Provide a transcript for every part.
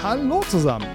Hallo zusammen.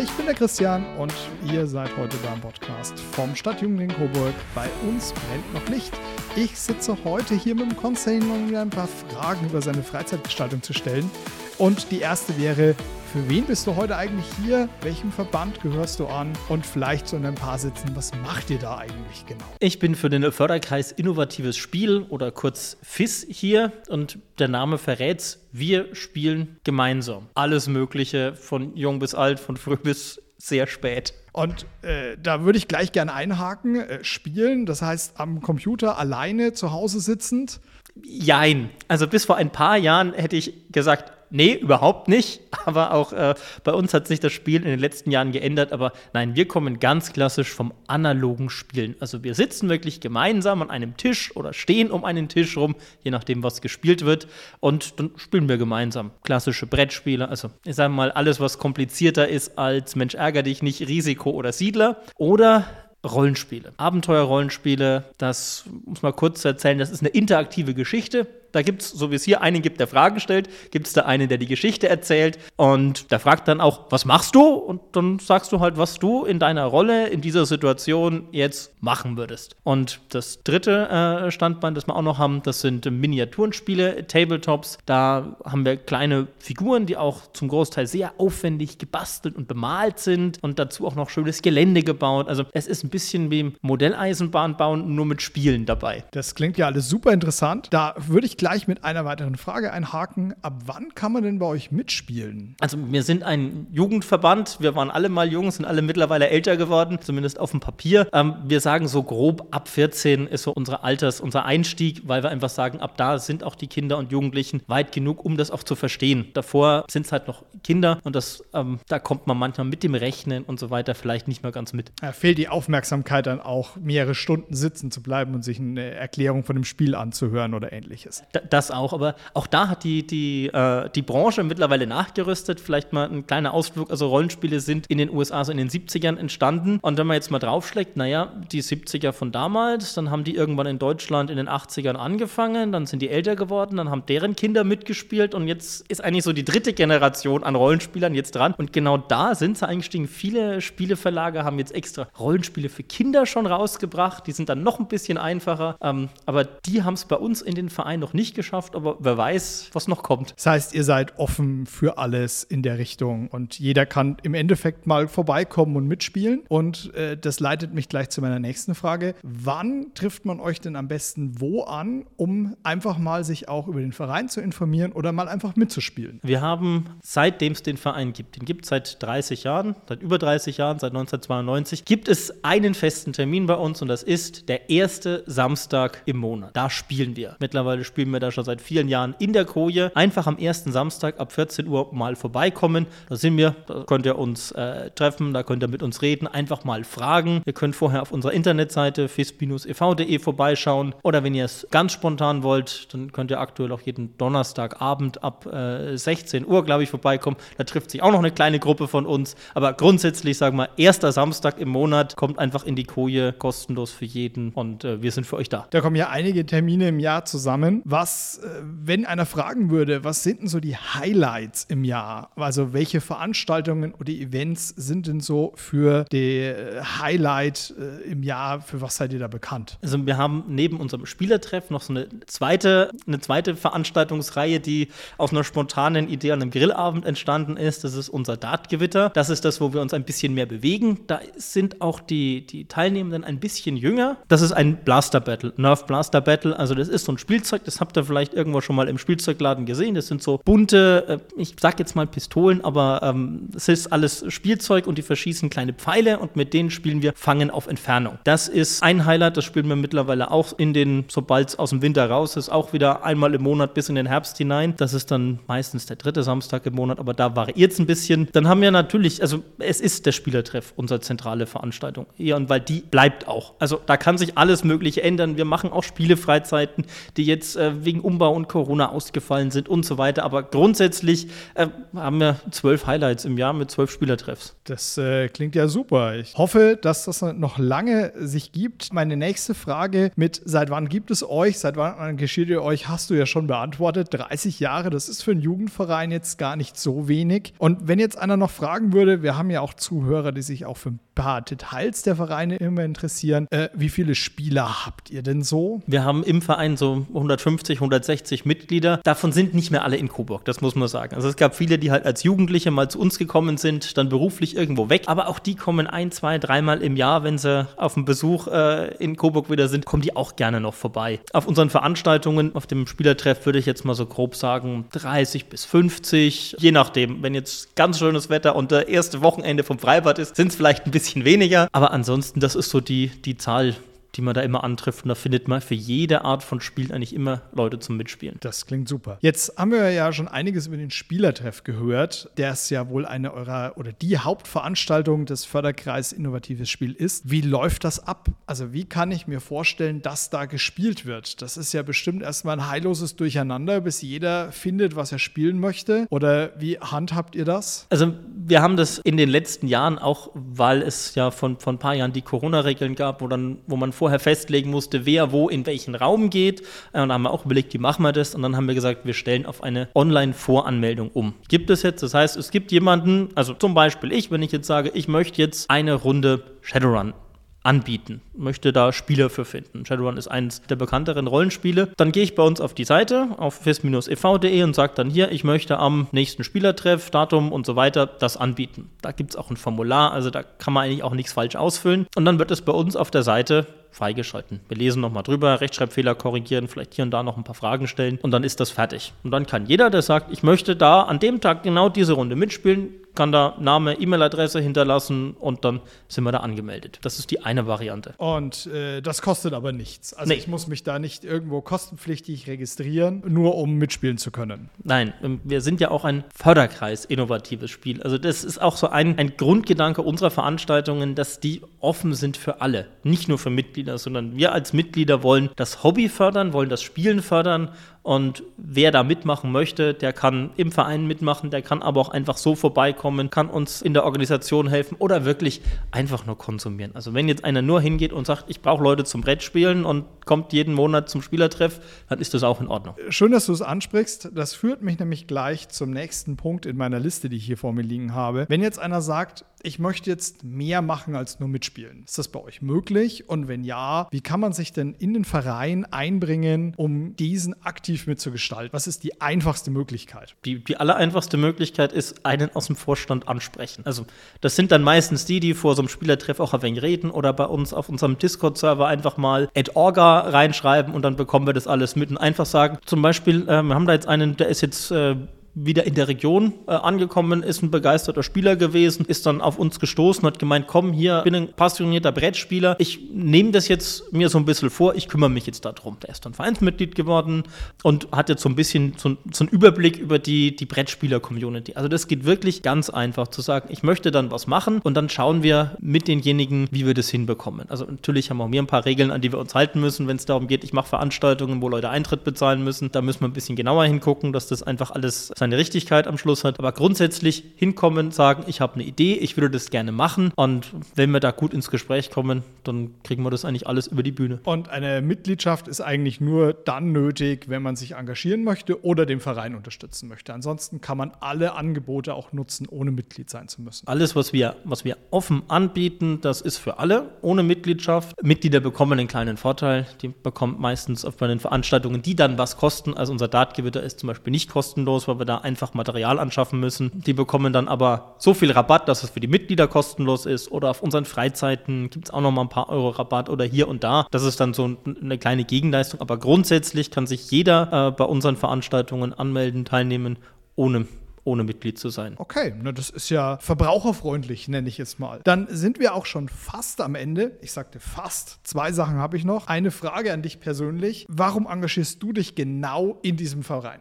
Ich bin der Christian und ihr seid heute beim Podcast vom Stadtjugendling Coburg. Bei uns brennt noch Licht. Ich sitze heute hier mit dem Konstantin, um mir ein paar Fragen über seine Freizeitgestaltung zu stellen. Und die erste wäre, für wen bist du heute eigentlich hier? Welchem Verband gehörst du an? Und vielleicht so in ein paar Sätzen, was macht ihr da eigentlich genau? Ich bin für den Förderkreis Innovatives Spiel oder kurz FIS hier und der Name verrät's. Wir spielen gemeinsam. Alles Mögliche, von jung bis alt, von früh bis sehr spät. Und äh, da würde ich gleich gerne einhaken. Äh, spielen, das heißt am Computer alleine zu Hause sitzend. Jein. Also bis vor ein paar Jahren hätte ich gesagt, Nee, überhaupt nicht. Aber auch äh, bei uns hat sich das Spiel in den letzten Jahren geändert. Aber nein, wir kommen ganz klassisch vom analogen Spielen. Also wir sitzen wirklich gemeinsam an einem Tisch oder stehen um einen Tisch rum, je nachdem, was gespielt wird. Und dann spielen wir gemeinsam. Klassische Brettspiele. Also ich sage mal, alles, was komplizierter ist als Mensch ärger dich nicht, Risiko oder Siedler. Oder Rollenspiele. Abenteuer-Rollenspiele, das muss man kurz erzählen, das ist eine interaktive Geschichte. Da gibt es, so wie es hier einen gibt, der Fragen stellt, gibt es da einen, der die Geschichte erzählt und der fragt dann auch, was machst du? Und dann sagst du halt, was du in deiner Rolle in dieser Situation jetzt machen würdest. Und das dritte äh, Standbein, das wir auch noch haben, das sind Miniaturenspiele, Tabletops. Da haben wir kleine Figuren, die auch zum Großteil sehr aufwendig gebastelt und bemalt sind und dazu auch noch schönes Gelände gebaut. Also es ist ein bisschen wie Modelleisenbahn bauen, nur mit Spielen dabei. Das klingt ja alles super interessant. Da würde ich gleich mit einer weiteren Frage einhaken. Ab wann kann man denn bei euch mitspielen? Also wir sind ein Jugendverband. Wir waren alle mal jung, sind alle mittlerweile älter geworden, zumindest auf dem Papier. Ähm, wir sagen so grob, ab 14 ist so unsere Alters, unser Einstieg, weil wir einfach sagen, ab da sind auch die Kinder und Jugendlichen weit genug, um das auch zu verstehen. Davor sind es halt noch Kinder und das, ähm, da kommt man manchmal mit dem Rechnen und so weiter vielleicht nicht mehr ganz mit. Da fehlt die Aufmerksamkeit dann auch, mehrere Stunden sitzen zu bleiben und sich eine Erklärung von dem Spiel anzuhören oder ähnliches das auch, aber auch da hat die, die, äh, die Branche mittlerweile nachgerüstet. Vielleicht mal ein kleiner Ausflug. Also Rollenspiele sind in den USA so in den 70ern entstanden. Und wenn man jetzt mal draufschlägt, naja, die 70er von damals, dann haben die irgendwann in Deutschland in den 80ern angefangen, dann sind die älter geworden, dann haben deren Kinder mitgespielt und jetzt ist eigentlich so die dritte Generation an Rollenspielern jetzt dran. Und genau da sind sie eingestiegen. Viele Spieleverlage haben jetzt extra Rollenspiele für Kinder schon rausgebracht. Die sind dann noch ein bisschen einfacher. Ähm, aber die haben es bei uns in den Verein noch nicht nicht geschafft, aber wer weiß, was noch kommt. Das heißt, ihr seid offen für alles in der Richtung und jeder kann im Endeffekt mal vorbeikommen und mitspielen. Und äh, das leitet mich gleich zu meiner nächsten Frage. Wann trifft man euch denn am besten wo an, um einfach mal sich auch über den Verein zu informieren oder mal einfach mitzuspielen? Wir haben, seitdem es den Verein gibt, den gibt es seit 30 Jahren, seit über 30 Jahren, seit 1992, gibt es einen festen Termin bei uns und das ist der erste Samstag im Monat. Da spielen wir. Mittlerweile spielen wir da schon seit vielen Jahren in der Koje. Einfach am ersten Samstag ab 14 Uhr mal vorbeikommen. Da sind wir, da könnt ihr uns äh, treffen, da könnt ihr mit uns reden, einfach mal fragen. Ihr könnt vorher auf unserer Internetseite fis-ev.de vorbeischauen oder wenn ihr es ganz spontan wollt, dann könnt ihr aktuell auch jeden Donnerstagabend ab äh, 16 Uhr, glaube ich, vorbeikommen. Da trifft sich auch noch eine kleine Gruppe von uns. Aber grundsätzlich, sagen wir, erster Samstag im Monat kommt einfach in die Koje, kostenlos für jeden und äh, wir sind für euch da. Da kommen ja einige Termine im Jahr zusammen. Was was, äh, wenn einer fragen würde, was sind denn so die Highlights im Jahr? Also welche Veranstaltungen oder Events sind denn so für die äh, Highlight äh, im Jahr? Für was seid ihr da bekannt? Also wir haben neben unserem Spielertreff noch so eine zweite, eine zweite Veranstaltungsreihe, die aus einer spontanen Idee an einem Grillabend entstanden ist. Das ist unser Dartgewitter. Das ist das, wo wir uns ein bisschen mehr bewegen. Da sind auch die, die Teilnehmenden ein bisschen jünger. Das ist ein Blaster Battle, Nerf Blaster Battle. Also das ist so ein Spielzeug, das habt habt ihr vielleicht irgendwo schon mal im Spielzeugladen gesehen. Das sind so bunte, äh, ich sag jetzt mal Pistolen, aber ähm, es ist alles Spielzeug und die verschießen kleine Pfeile und mit denen spielen wir Fangen auf Entfernung. Das ist ein Highlight, das spielen wir mittlerweile auch in den, sobald es aus dem Winter raus ist, auch wieder einmal im Monat bis in den Herbst hinein. Das ist dann meistens der dritte Samstag im Monat, aber da variiert es ein bisschen. Dann haben wir natürlich, also es ist der Spielertreff, unsere zentrale Veranstaltung. Ja, und weil die bleibt auch. Also da kann sich alles Mögliche ändern. Wir machen auch Spielefreizeiten, die jetzt äh, wegen Umbau und Corona ausgefallen sind und so weiter. Aber grundsätzlich äh, haben wir zwölf Highlights im Jahr mit zwölf Spielertreffs. Das äh, klingt ja super. Ich hoffe, dass das noch lange sich gibt. Meine nächste Frage mit seit wann gibt es euch, seit wann engagiert ihr euch, hast du ja schon beantwortet. 30 Jahre, das ist für einen Jugendverein jetzt gar nicht so wenig. Und wenn jetzt einer noch fragen würde, wir haben ja auch Zuhörer, die sich auch für ein paar Details der Vereine immer interessieren. Äh, wie viele Spieler habt ihr denn so? Wir haben im Verein so 150, 160 Mitglieder. Davon sind nicht mehr alle in Coburg, das muss man sagen. Also es gab viele, die halt als Jugendliche mal zu uns gekommen sind, dann beruflich irgendwo weg. Aber auch die kommen ein, zwei, dreimal im Jahr, wenn sie auf dem Besuch äh, in Coburg wieder sind, kommen die auch gerne noch vorbei. Auf unseren Veranstaltungen, auf dem Spielertreff würde ich jetzt mal so grob sagen, 30 bis 50, je nachdem. Wenn jetzt ganz schönes Wetter und der erste Wochenende vom Freibad ist, sind es vielleicht ein bisschen bisschen weniger. Aber ansonsten, das ist so die, die Zahl, die man da immer antrifft. Und da findet man für jede Art von Spiel eigentlich immer Leute zum Mitspielen. Das klingt super. Jetzt haben wir ja schon einiges über den Spielertreff gehört, der ist ja wohl eine eurer oder die Hauptveranstaltung des Förderkreis Innovatives Spiel ist. Wie läuft das ab? Also wie kann ich mir vorstellen, dass da gespielt wird? Das ist ja bestimmt erstmal ein heilloses Durcheinander, bis jeder findet, was er spielen möchte. Oder wie handhabt ihr das? Also wir haben das in den letzten Jahren auch, weil es ja von, von ein paar Jahren die Corona-Regeln gab, wo, dann, wo man vorher festlegen musste, wer wo in welchen Raum geht. Äh, und da haben wir auch überlegt, wie machen wir das? Und dann haben wir gesagt, wir stellen auf eine Online-Voranmeldung um. Gibt es jetzt, das heißt, es gibt jemanden, also zum Beispiel ich, wenn ich jetzt sage, ich möchte jetzt eine Runde Shadowrun anbieten, möchte da Spieler für finden. Shadowrun ist eines der bekannteren Rollenspiele. Dann gehe ich bei uns auf die Seite, auf fis-ev.de und sage dann hier, ich möchte am nächsten Spielertreff, Datum und so weiter das anbieten. Da gibt es auch ein Formular, also da kann man eigentlich auch nichts falsch ausfüllen. Und dann wird es bei uns auf der Seite freigeschalten. Wir lesen nochmal drüber, Rechtschreibfehler korrigieren, vielleicht hier und da noch ein paar Fragen stellen und dann ist das fertig. Und dann kann jeder, der sagt, ich möchte da an dem Tag genau diese Runde mitspielen, kann da Name, E-Mail-Adresse hinterlassen und dann sind wir da angemeldet. Das ist die eine Variante. Und äh, das kostet aber nichts. Also nee. ich muss mich da nicht irgendwo kostenpflichtig registrieren, nur um mitspielen zu können. Nein, ähm, wir sind ja auch ein Förderkreis innovatives Spiel. Also das ist auch so ein, ein Grundgedanke unserer Veranstaltungen, dass die offen sind für alle, nicht nur für Mitglieder, sondern wir als Mitglieder wollen das Hobby fördern, wollen das Spielen fördern und wer da mitmachen möchte, der kann im Verein mitmachen, der kann aber auch einfach so vorbeikommen, kann uns in der Organisation helfen oder wirklich einfach nur konsumieren. Also wenn jetzt einer nur hingeht und sagt, ich brauche Leute zum Brettspielen und kommt jeden Monat zum Spielertreff, dann ist das auch in Ordnung. Schön, dass du es ansprichst. Das führt mich nämlich gleich zum nächsten Punkt in meiner Liste, die ich hier vor mir liegen habe. Wenn jetzt einer sagt, ich möchte jetzt mehr machen als nur mitspielen. Ist das bei euch möglich? Und wenn ja, wie kann man sich denn in den Verein einbringen, um diesen aktiv mitzugestalten? Was ist die einfachste Möglichkeit? Die, die allereinfachste Möglichkeit ist, einen aus dem Vorstand ansprechen. Also das sind dann meistens die, die vor so einem Spielertreff auch ein wenig reden oder bei uns auf unserem Discord-Server einfach mal @orga reinschreiben und dann bekommen wir das alles mit und einfach sagen, zum Beispiel, äh, wir haben da jetzt einen, der ist jetzt äh, wieder in der Region äh, angekommen, ist ein begeisterter Spieler gewesen, ist dann auf uns gestoßen, hat gemeint, komm, hier bin ein passionierter Brettspieler, ich nehme das jetzt mir so ein bisschen vor, ich kümmere mich jetzt darum. Der ist dann Vereinsmitglied geworden und hat jetzt so ein bisschen so, so einen Überblick über die, die Brettspieler-Community. Also das geht wirklich ganz einfach zu sagen, ich möchte dann was machen und dann schauen wir mit denjenigen, wie wir das hinbekommen. Also natürlich haben auch wir ein paar Regeln, an die wir uns halten müssen, wenn es darum geht, ich mache Veranstaltungen, wo Leute Eintritt bezahlen müssen. Da müssen wir ein bisschen genauer hingucken, dass das einfach alles seine Richtigkeit am Schluss hat. Aber grundsätzlich hinkommen, sagen, ich habe eine Idee, ich würde das gerne machen. Und wenn wir da gut ins Gespräch kommen, dann kriegen wir das eigentlich alles über die Bühne. Und eine Mitgliedschaft ist eigentlich nur dann nötig, wenn man sich engagieren möchte oder den Verein unterstützen möchte. Ansonsten kann man alle Angebote auch nutzen, ohne Mitglied sein zu müssen. Alles, was wir, was wir offen anbieten, das ist für alle ohne Mitgliedschaft. Mitglieder bekommen einen kleinen Vorteil. Die bekommen meistens bei den Veranstaltungen, die dann was kosten. Also unser Dartgewitter ist zum Beispiel nicht kostenlos, weil wir da da einfach Material anschaffen müssen. Die bekommen dann aber so viel Rabatt, dass es für die Mitglieder kostenlos ist. Oder auf unseren Freizeiten gibt es auch noch mal ein paar Euro Rabatt oder hier und da. Das ist dann so eine kleine Gegenleistung. Aber grundsätzlich kann sich jeder äh, bei unseren Veranstaltungen anmelden, teilnehmen, ohne ohne Mitglied zu sein. Okay, na, das ist ja verbraucherfreundlich, nenne ich es mal. Dann sind wir auch schon fast am Ende. Ich sagte fast. Zwei Sachen habe ich noch. Eine Frage an dich persönlich. Warum engagierst du dich genau in diesem Verein?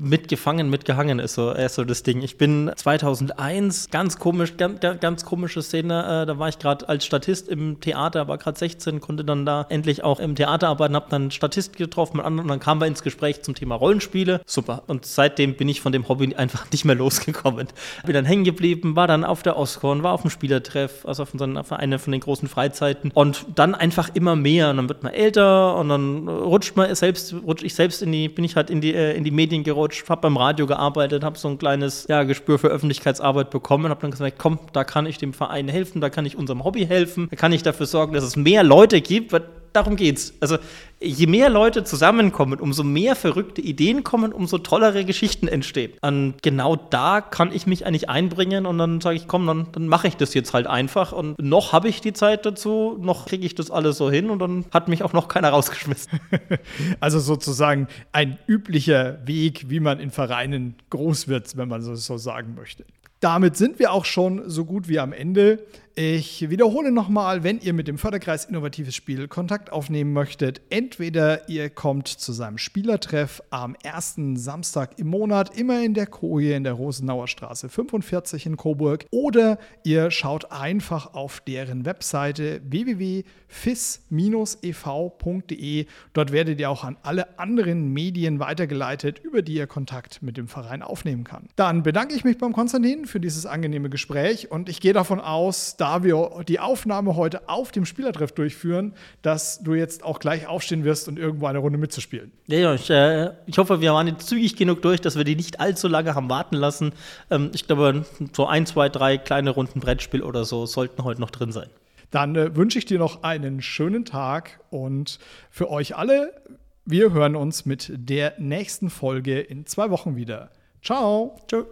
Mitgefangen, mitgehangen ist so, ist so das Ding. Ich bin 2001, ganz komisch, ganz, ganz komische Szene, äh, da war ich gerade als Statist im Theater, war gerade 16, konnte dann da endlich auch im Theater arbeiten, habe dann Statist getroffen mit anderen und dann kamen wir ins Gespräch zum Thema Rollenspiele. Super. Und seitdem bin ich von dem Hobby einfach nicht mehr losgekommen. Bin dann hängen geblieben, war dann auf der Oscorn, war auf dem Spielertreff, also auf, unseren, auf einer von den großen Freizeiten und dann einfach immer mehr und dann wird man älter und dann rutscht man selbst, rutscht ich selbst in die, bin ich halt in die, äh, in die Medien gerutscht, habe beim Radio gearbeitet, habe so ein kleines ja, Gespür für Öffentlichkeitsarbeit bekommen und habe dann gesagt, komm, da kann ich dem Verein helfen, da kann ich unserem Hobby helfen, da kann ich dafür sorgen, dass es mehr Leute gibt, darum geht's. Also je mehr Leute zusammenkommen, umso mehr verrückte Ideen kommen, umso tollere Geschichten entstehen. Und genau da kann ich mich eigentlich einbringen und dann sage ich, komm, dann, dann mache ich das jetzt halt einfach. Und noch habe ich die Zeit dazu, noch kriege ich das alles so hin und dann hat mich auch noch keiner rausgeschmissen. also sozusagen ein üblicher Weg, wie man in Vereinen groß wird, wenn man so sagen möchte. Damit sind wir auch schon so gut wie am Ende. Ich wiederhole nochmal, wenn ihr mit dem Förderkreis Innovatives Spiel Kontakt aufnehmen möchtet, entweder ihr kommt zu seinem Spielertreff am ersten Samstag im Monat, immer in der Koje in der Rosenauer Straße 45 in Coburg, oder ihr schaut einfach auf deren Webseite www.fis-ev.de. Dort werdet ihr auch an alle anderen Medien weitergeleitet, über die ihr Kontakt mit dem Verein aufnehmen kann. Dann bedanke ich mich beim Konstantin für dieses angenehme Gespräch und ich gehe davon aus, da wir die Aufnahme heute auf dem Spielertreff durchführen, dass du jetzt auch gleich aufstehen wirst und irgendwo eine Runde mitzuspielen. Ja, ich, äh, ich hoffe, wir waren jetzt zügig genug durch, dass wir die nicht allzu lange haben warten lassen. Ähm, ich glaube, so ein, zwei, drei kleine Runden Brettspiel oder so sollten heute noch drin sein. Dann äh, wünsche ich dir noch einen schönen Tag und für euch alle, wir hören uns mit der nächsten Folge in zwei Wochen wieder. Ciao. Tschö.